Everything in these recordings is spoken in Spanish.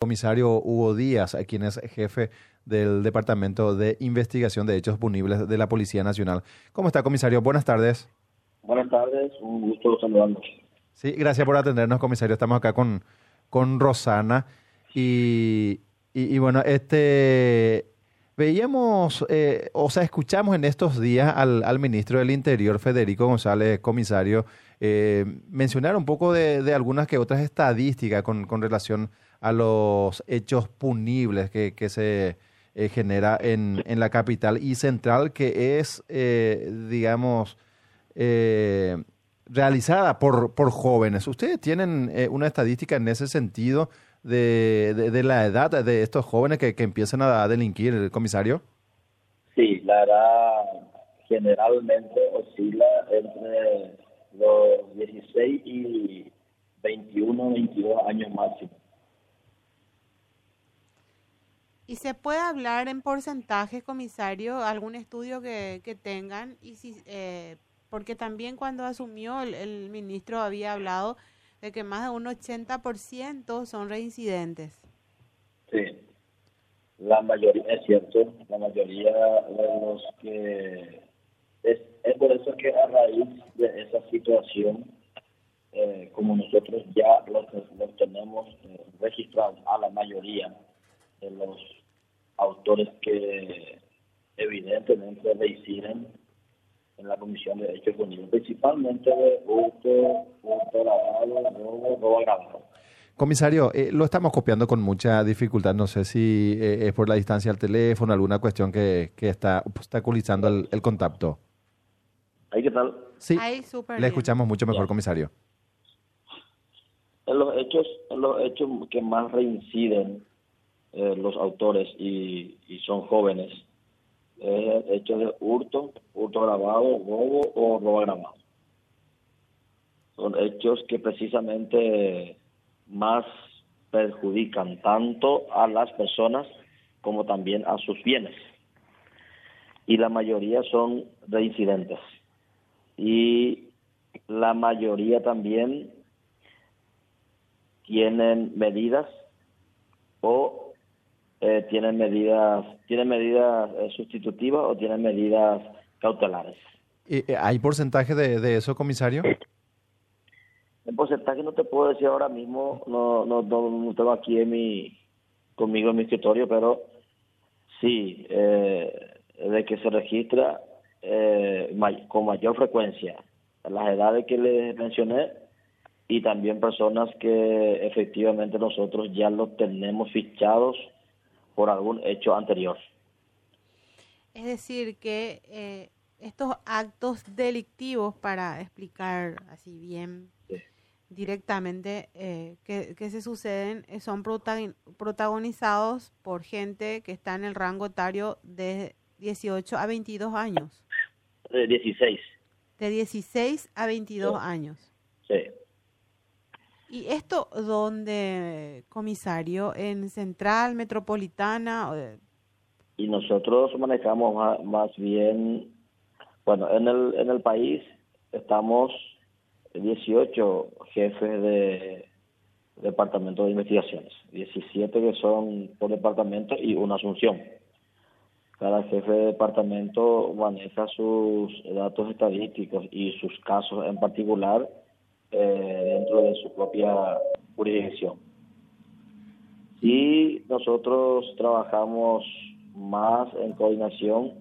comisario Hugo Díaz, quien es jefe del Departamento de Investigación de Hechos Punibles de la Policía Nacional. ¿Cómo está, comisario? Buenas tardes. Buenas tardes, un gusto saludarnos. Sí, gracias por atendernos, comisario. Estamos acá con, con Rosana y, y, bueno, este veíamos, eh, o sea, escuchamos en estos días al, al, ministro del Interior, Federico González, comisario, eh, mencionar un poco de, de, algunas que otras estadísticas con, con relación a los hechos punibles que, que se eh, genera en, en, la capital y central, que es, eh, digamos, eh, realizada por, por jóvenes. ¿Ustedes tienen eh, una estadística en ese sentido de, de, de, la edad de estos jóvenes que, que empiezan a delinquir, el comisario? Sí, la edad generalmente oscila entre los 16 y 21, 22 años máximo. ¿Y se puede hablar en porcentajes, comisario, algún estudio que, que tengan? Y si, eh, porque también cuando asumió el, ministro había hablado de que más de un 80% son reincidentes. Sí, la mayoría, es cierto, la mayoría de los que... Es, es por eso que a raíz de esa situación, eh, como nosotros ya los, los tenemos eh, registrados a la mayoría de los autores que evidentemente reinciden en la Comisión de Derechos Humanos, principalmente de hurto, hurto lavado, robo, robo agravado. Comisario, eh, lo estamos copiando con mucha dificultad. No sé si eh, es por la distancia al teléfono, alguna cuestión que, que está obstaculizando el, el contacto. ¿Ahí qué tal? Sí, Ahí, le bien. escuchamos mucho mejor, comisario. En los hechos, en los hechos que más reinciden eh, los autores y, son jóvenes, eh, hechos de hurto, hurto grabado, robo o robo agravado. Son hechos que precisamente más perjudican tanto a las personas como también a sus bienes. Y la mayoría son reincidentes. Y la mayoría también tienen medidas o eh, tienen medidas tienen medidas eh, sustitutivas o tienen medidas cautelares. Eh, ¿Hay porcentaje de, de, eso, comisario? En porcentaje no te puedo decir ahora mismo, no, no, no, no tengo aquí en mi, conmigo en mi escritorio, pero sí, eh, de que se registra eh, may, con mayor frecuencia las edades que les mencioné y también personas que efectivamente nosotros ya los tenemos fichados por algún hecho anterior. Es decir, que eh, estos actos delictivos, para explicar así bien Sí. directamente, eh, que, que, se suceden, eh, son protagonizados por gente que está en el rango etario de 18 a 22 años. De 16. De 16 a 22 Sí. años. ¿Y esto dónde, comisario? ¿En Central, Metropolitana? Y nosotros manejamos más bien, bueno, en el, en el país estamos 18 jefes de departamento de investigaciones, 17 que son por departamento y una asunción. Cada jefe de departamento maneja sus datos estadísticos y sus casos en particular eh, dentro de su propia jurisdicción. Y nosotros trabajamos más en coordinación,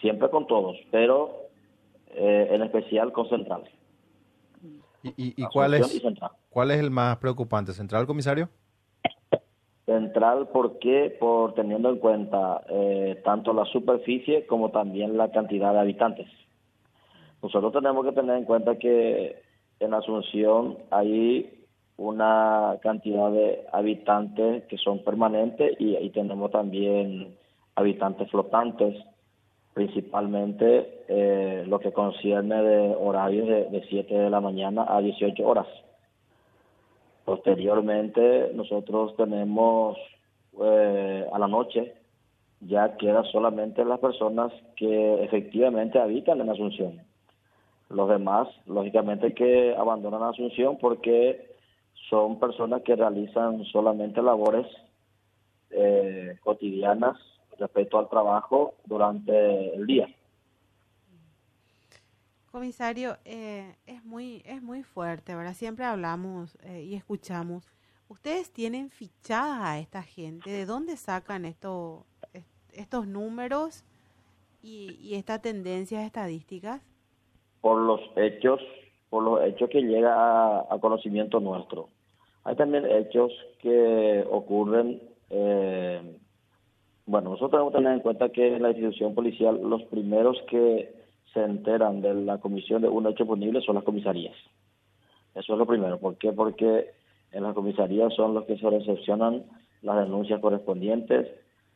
siempre con todos, pero eh, en especial con Central. ¿Y, y, y cuál, es, y cuál es el más preocupante? ¿Central, comisario? Central, ¿por qué? Por teniendo en cuenta eh, tanto la superficie como también la cantidad de habitantes. Nosotros tenemos que tener en cuenta que en Asunción hay una cantidad de habitantes que son permanentes y, y tenemos también habitantes flotantes, principalmente eh, lo que concierne de horarios de, de 7 de la mañana a 18 horas. Posteriormente nosotros tenemos eh, a la noche ya queda solamente las personas que efectivamente habitan en Asunción. Los demás, lógicamente, que abandonan Asunción porque son personas que realizan solamente labores eh, cotidianas respecto al trabajo durante el día. Comisario, eh, es muy es muy fuerte, ¿verdad? Siempre hablamos eh, y escuchamos. ¿Ustedes tienen fichada a esta gente? ¿De dónde sacan esto, estos números y, y estas tendencias estadísticas? Por los hechos, por los hechos que llega a, conocimiento nuestro. Hay también hechos que ocurren eh, bueno, nosotros tenemos que tener en cuenta que en la institución policial los primeros que se enteran de la comisión de un hecho punible son las comisarías. Eso es lo primero. ¿Por qué? Porque en las comisarías son los que se recepcionan las denuncias correspondientes,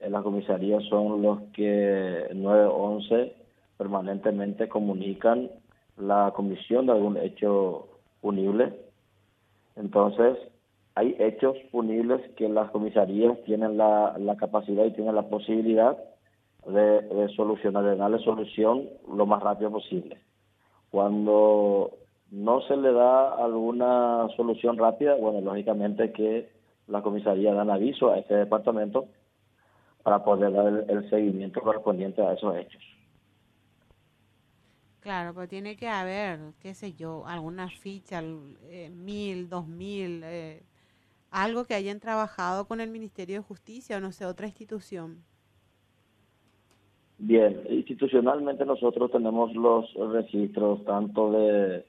en las comisarías son los que 911 permanentemente comunican la comisión de algún hecho punible. Entonces, hay hechos punibles que las comisarías tienen la, capacidad y tienen la posibilidad de, solucionar, de darle solución lo más rápido posible. Cuando no se le da alguna solución rápida, bueno, lógicamente que la comisaría dan aviso a este departamento para poder dar el, seguimiento correspondiente a esos hechos. Claro, pero tiene que haber, qué sé yo, alguna ficha, eh, mil, dos mil, eh, algo que hayan trabajado con el Ministerio de Justicia o no sé, otra institución. Bien, institucionalmente nosotros tenemos los registros tanto de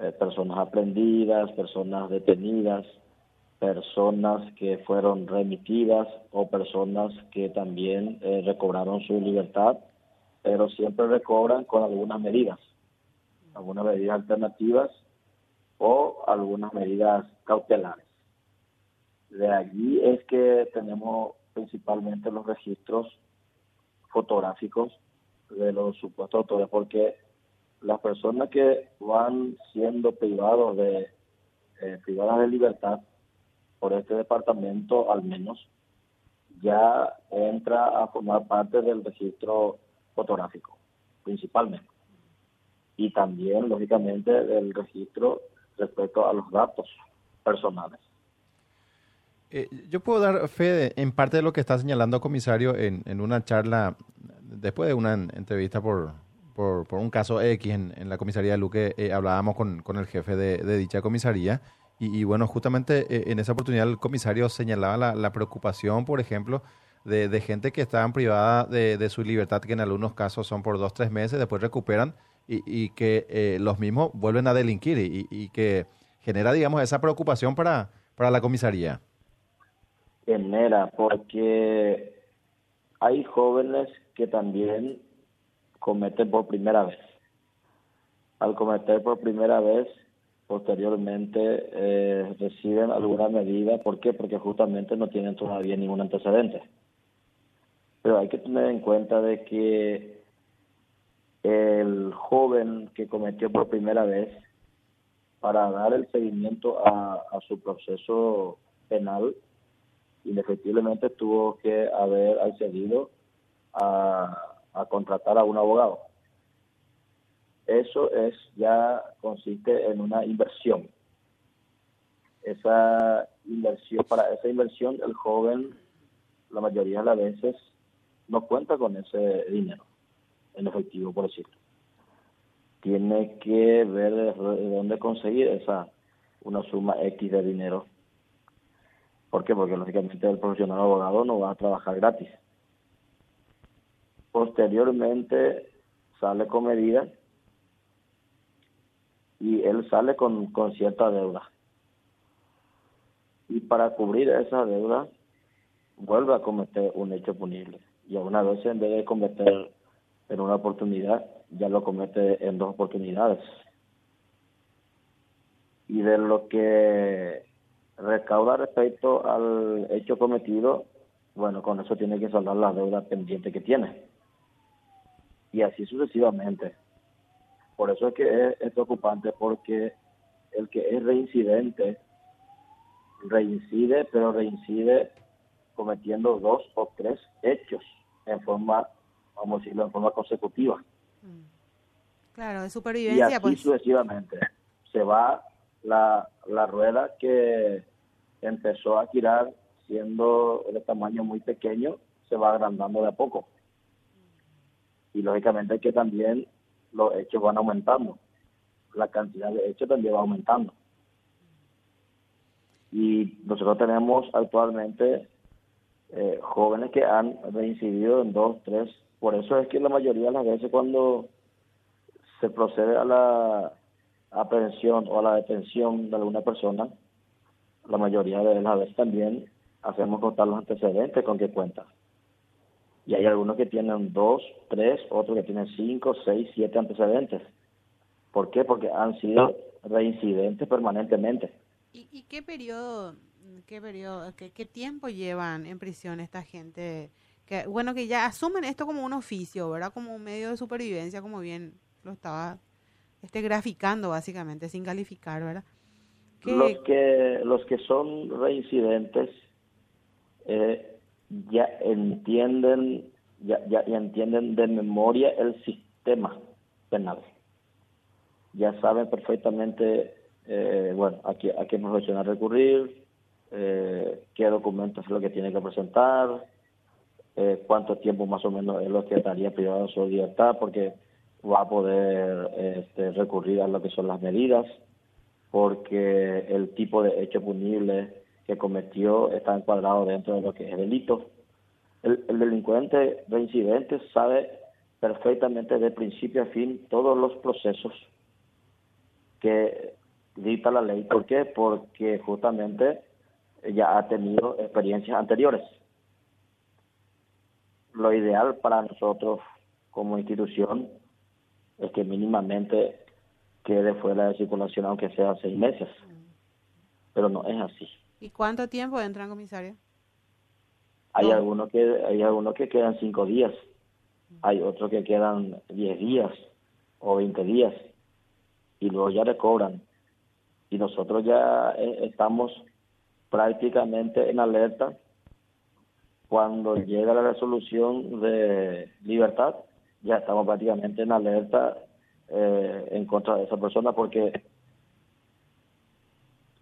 eh, personas aprendidas, personas detenidas, personas que fueron remitidas o personas que también recobraron su libertad, pero siempre recobran con algunas medidas, algunas medidas alternativas o algunas medidas cautelares. De allí es que tenemos principalmente los registros fotográficos de los supuestos autores, porque las personas que van siendo privados de eh, privadas de libertad por este departamento, al menos, ya entra a formar parte del registro fotográfico, principalmente. Y también, lógicamente, del registro respecto a los datos personales. Eh, yo puedo dar fe en parte de lo que está señalando, comisario, en, en una charla, después de una entrevista por, por, un caso X en, la comisaría de Luque, eh, hablábamos con, con, el jefe de, dicha comisaría. Y, bueno, justamente eh, en esa oportunidad el comisario señalaba la, la preocupación, por ejemplo, de, de, gente que estaban privada de, de, su libertad, que en algunos casos son por dos, tres meses, después recuperan y, y que los mismos vuelven a delinquir y, y, que genera, digamos, esa preocupación para, para la comisaría genera, porque hay jóvenes que también cometen por primera vez. Al cometer por primera vez, posteriormente eh, reciben alguna medida. ¿Por qué? Porque justamente no tienen todavía ningún antecedente. Pero hay que tener en cuenta de que el joven que cometió por primera vez, para dar el seguimiento a, a su proceso penal, indefectiblemente tuvo que haber accedido a, contratar a un abogado. Eso es ya consiste en una inversión. Esa inversión, para esa inversión el joven la mayoría de las veces no cuenta con ese dinero en efectivo, por decirlo. Tiene que ver de dónde conseguir esa una suma X de dinero ¿Por qué? Porque lógicamente el profesional abogado no va a trabajar gratis. Posteriormente sale con medidas y él sale con, con cierta deuda. Y para cubrir esa deuda vuelve a cometer un hecho punible. Y a una vez en vez de cometer en una oportunidad, ya lo comete en dos oportunidades. Y de lo que recauda respecto al hecho cometido, bueno, con eso tiene que saldar la deuda pendiente que tiene. Y así sucesivamente. Por eso es que es, preocupante, porque el que es reincidente, reincide, pero reincide cometiendo dos o tres hechos en forma, vamos a decirlo, en forma consecutiva. Mm. Claro, de supervivencia. Y así pues. sucesivamente. Se va la, la rueda que empezó a girar siendo de tamaño muy pequeño, se va agrandando de a poco. Y lógicamente que también los hechos van aumentando. La cantidad de hechos también va aumentando. Y nosotros tenemos actualmente jóvenes que han reincidido en dos, tres. Por eso es que la mayoría de las veces cuando se procede a la aprehensión o a la detención de alguna persona, la mayoría de las veces también hacemos contar los antecedentes con que cuenta. Y hay algunos que tienen dos, tres, otros que tienen cinco, seis, siete antecedentes. ¿Por qué? Porque han sido reincidentes permanentemente. ¿Y, qué periodo, qué periodo, qué, qué, tiempo llevan en prisión esta gente? Que, bueno, que ya asumen esto como un oficio, ¿verdad? Como un medio de supervivencia, como bien lo estaba este, graficando básicamente, sin calificar, ¿verdad? Los, que, los que son reincidentes eh, ya entienden ya, ya, entienden de memoria el sistema penal. Ya saben perfectamente, eh, bueno, a qué, a qué profesional recurrir, eh, qué documentos es lo que tiene que presentar, eh, cuánto tiempo más o menos es lo que estaría privado de su libertad, porque va a poder este, recurrir a lo que son las medidas, porque el tipo de hecho punible que cometió está encuadrado dentro de lo que es delito. El, delincuente reincidente sabe perfectamente de principio a fin todos los procesos que dicta la ley. ¿Por qué? Porque justamente ya ha tenido experiencias anteriores. Lo ideal para nosotros como institución es que mínimamente quede fuera de circulación aunque sea seis meses. Pero no es así. ¿Y cuánto tiempo entran, comisario? Hay algunos que hay algunos que quedan cinco días, hay otros que quedan diez días o veinte días y luego ya recobran. Y nosotros ya eh, estamos prácticamente en alerta cuando llega la resolución de libertad ya estamos prácticamente en alerta eh, en contra de esa persona porque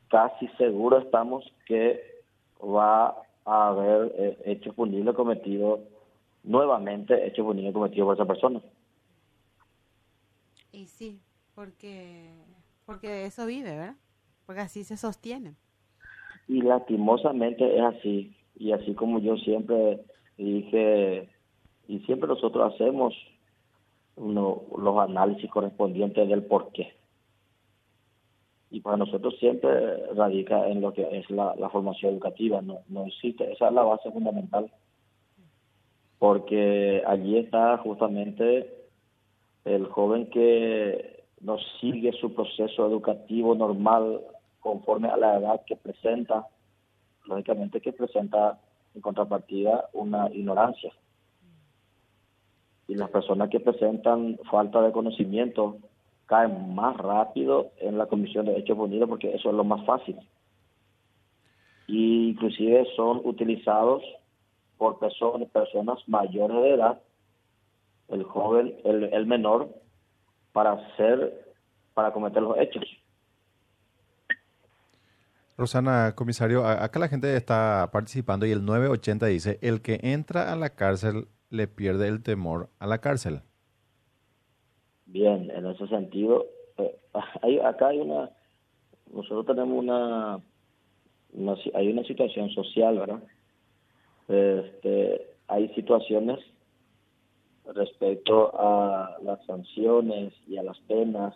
casi seguro estamos que va a haber eh, hecho punible cometido nuevamente hecho punible cometido por esa persona. Y sí, porque porque de eso vive, ¿verdad? Porque así se sostiene. Y lastimosamente es así. Y así como yo siempre dije, y siempre nosotros hacemos uno, los análisis correspondientes del por qué. Y para nosotros siempre radica en lo que es la, formación educativa, no, no existe, esa es la base fundamental, porque allí está justamente el joven que no sigue su proceso educativo normal conforme a la edad que presenta, lógicamente que presenta en contrapartida una ignorancia y las personas que presentan falta de conocimiento caen más rápido en la comisión de hechos punidos porque eso es lo más fácil. Y inclusive son utilizados por personas, personas mayores de edad, el joven, el, el menor, para hacer, para cometer los hechos. Rosana, comisario, acá la gente está participando y el 980 dice, el que entra a la cárcel le pierde el temor a la cárcel. Bien, en ese sentido, eh, hay, acá hay una, nosotros tenemos una, hay una situación social, ¿verdad? Este, hay situaciones respecto a las sanciones y a las penas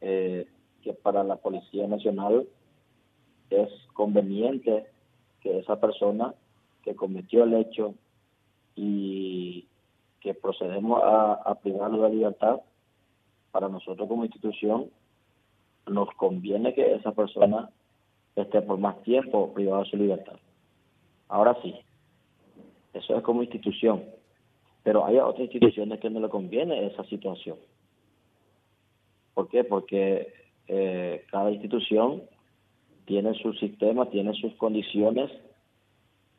eh, que para la Policía Nacional es conveniente que esa persona que cometió el hecho y que procedemos a, privarlo de libertad, para nosotros como institución nos conviene que esa persona esté por más tiempo privada de su libertad. Ahora sí, eso es como institución, pero hay otras instituciones que no le conviene esa situación. ¿Por qué? Porque eh, cada institución tiene su sistema, tiene sus condiciones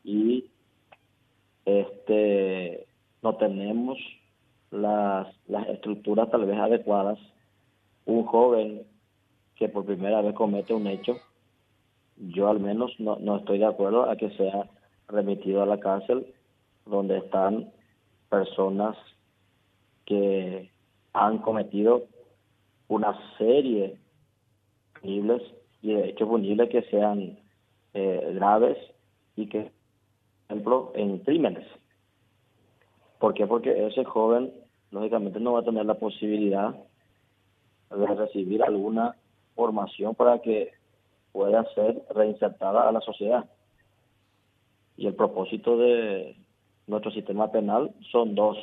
y este no tenemos las, las estructuras tal vez adecuadas. Un joven que por primera vez comete un hecho, yo al menos no, no estoy de acuerdo a que sea remitido a la cárcel donde están personas que han cometido una serie punibles y de hechos punibles que sean eh, graves y que, por ejemplo, en crímenes. ¿Por qué? Porque ese joven, lógicamente, no va a tener la posibilidad de recibir alguna formación para que pueda ser reinsertada a la sociedad. Y el propósito de nuestro sistema penal son dos,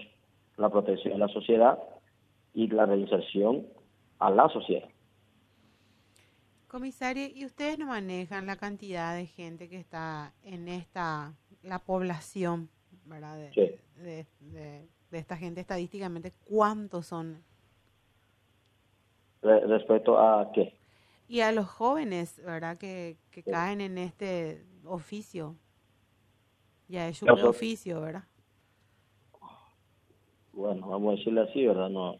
la protección de la sociedad y la reinserción a la sociedad. Comisario, ¿y ustedes no manejan la cantidad de gente que está en esta, la población, ¿verdad? De, de, esta gente estadísticamente, ¿cuántos son? ¿Respecto a qué? Y a los jóvenes, ¿verdad? Que, que caen en este oficio. Ya es un oficio, ¿verdad? Bueno, vamos a decirle así, ¿verdad? No,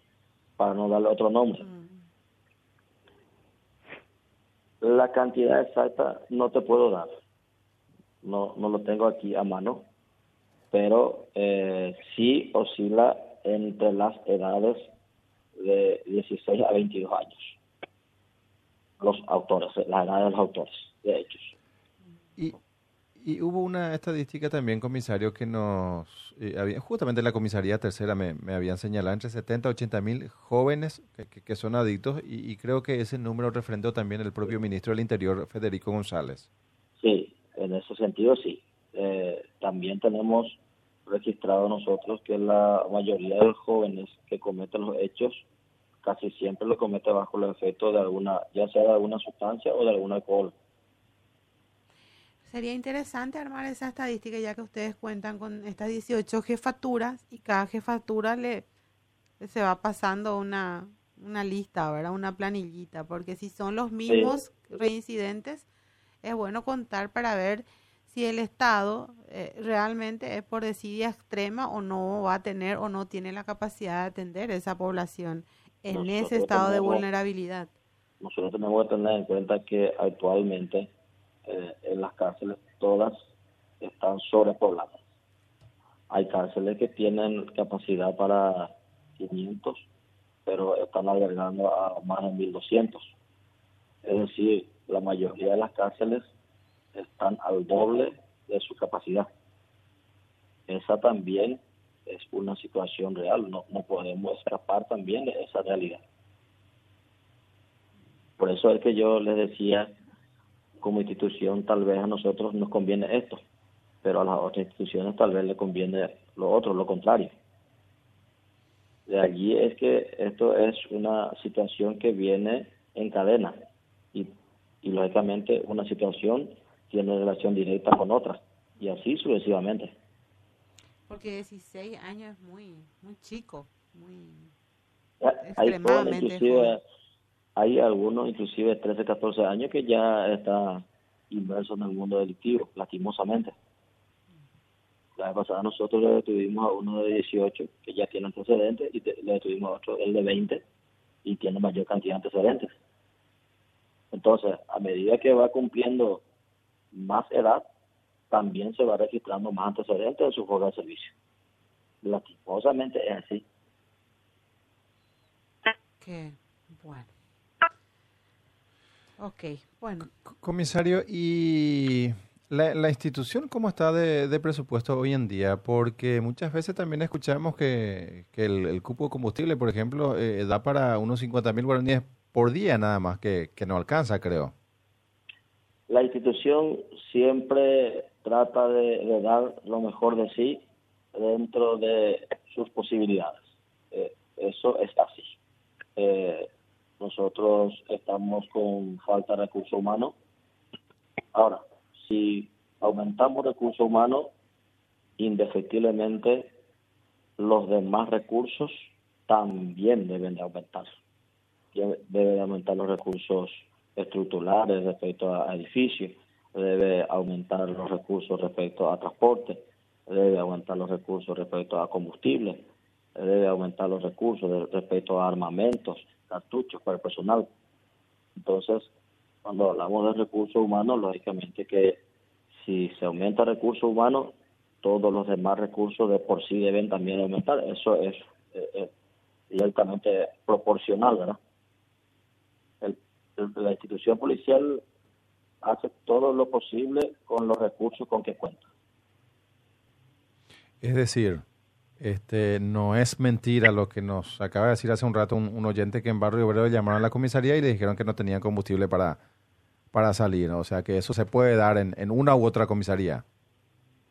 para no darle otro nombre. Mm. La cantidad exacta no te puedo dar. No, no lo tengo aquí a mano, pero eh, sí oscila entre las edades de 16 a 22 años. Los autores, la edad de los autores, de hechos. Y, y hubo una estadística también, comisario, que nos... Eh, había, justamente la comisaría tercera me, me, habían señalado entre 70 y 80 mil jóvenes que, que, son adictos y, creo que ese número refrendó también el propio ministro del Interior, Federico González. Sí, en ese sentido sí. Eh, también tenemos registrado nosotros que la mayoría de los jóvenes que cometen los hechos casi siempre lo comete bajo el efecto de alguna, ya sea de alguna sustancia o de algún alcohol. Sería interesante armar esa estadística ya que ustedes cuentan con estas 18 jefaturas y cada jefatura le se va pasando una, una lista, ¿verdad? Una planillita, porque si son los mismos reincidentes, es bueno contar para ver si el Estado eh, realmente es por desidia extrema o no va a tener o no tiene la capacidad de atender esa población en ese estado de vulnerabilidad. Nosotros tenemos que tener en cuenta que actualmente eh, en las cárceles todas están sobrepobladas. Hay cárceles que tienen capacidad para 500, pero están albergando a más de 1200. Es decir, la mayoría de las cárceles están al doble de su capacidad. Esa también es una situación real, no, no podemos escapar también de esa realidad. Por eso es que yo les decía como institución tal vez a nosotros nos conviene esto, pero a las otras instituciones tal vez le conviene lo otro, lo contrario. De allí es que esto es una situación que viene en cadena y, y lógicamente una situación tiene relación directa con otra y así sucesivamente. Porque 16 años es muy, muy chico, muy extremadamente hay algunos, inclusive 13, 14 años, que ya está inmerso en el mundo delictivo, lastimosamente. La vez pasada nosotros le detuvimos a uno de 18 que ya tiene antecedentes y le detuvimos a otro, el de 20, y tiene mayor cantidad de antecedentes. Entonces, a medida que va cumpliendo más edad, también se va registrando más antecedentes de su fuga de servicio. Lastimosamente es así. Qué bueno. Ok, bueno. Comisario, ¿y la, institución cómo está de, presupuesto hoy en día? Porque muchas veces también escuchamos que, el, cupo de combustible, por ejemplo, eh, da para unos 50 mil guaraníes por día nada más, que, que no alcanza, creo. La institución siempre trata de, dar lo mejor de sí dentro de sus posibilidades. Eh, eso es así. Eh, nosotros estamos con falta de recursos humanos. Ahora, si aumentamos recursos humanos, indefectiblemente los demás recursos también deben de aumentar. Deben aumentar los recursos estructurales respecto a edificios, debe aumentar los recursos respecto a transporte, debe aumentar los recursos respecto a combustible, debe aumentar los recursos respecto a armamentos, cartuchos para el personal. Entonces, cuando hablamos de recursos humanos, lógicamente que si se aumenta recursos humanos, todos los demás recursos de por sí deben también aumentar. Eso es eh, directamente proporcional, ¿verdad? la institución policial hace todo lo posible con los recursos con que cuenta. Es decir, este, no es mentira lo que nos acaba de decir hace un rato un, oyente que en Barrio Obrero llamaron a la comisaría y le dijeron que no tenían combustible para, para salir. O sea que eso se puede dar en, en una u otra comisaría.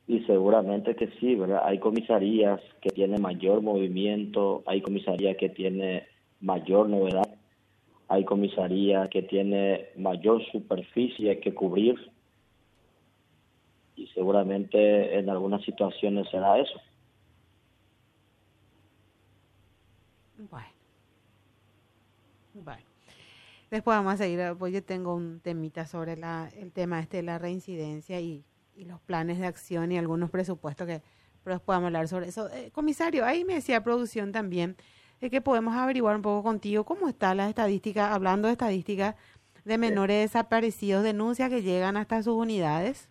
Y seguramente que sí, ¿verdad? Hay comisarías que tienen mayor movimiento, hay comisarías que tienen mayor novedad, hay comisarías que tienen mayor superficie que cubrir y seguramente en algunas situaciones será eso. Bueno. Bueno. Después vamos a seguir, pues yo tengo un temita sobre la, el tema este de la reincidencia y, y los planes de acción y algunos presupuestos que pero después vamos a hablar sobre eso. Eh, comisario, ahí me decía producción también de que podemos averiguar un poco contigo cómo está la estadística, hablando de estadística de menores desaparecidos, denuncias que llegan hasta sus unidades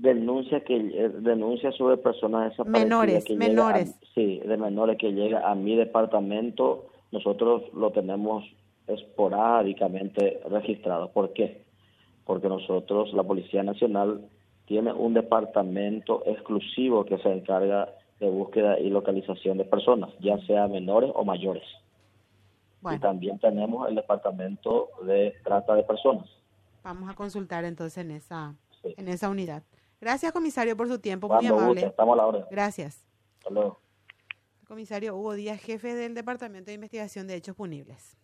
denuncia que eh, denuncia sobre personas desaparecidas menores que menores. Sí de menores que llega a mi departamento. Nosotros lo tenemos esporádicamente registrado. ¿por qué? porque nosotros la policía nacional tiene un departamento exclusivo que se encarga de búsqueda y localización de personas ya sea menores o mayores. Y también tenemos el departamento de trata de personas. Vamos a consultar entonces en esa en esa unidad Gracias, comisario, por su tiempo. Muy amable. estamos a la hora. Gracias. Hasta luego. comisario Hugo Díaz, jefe del Departamento de Investigación de Hechos Punibles.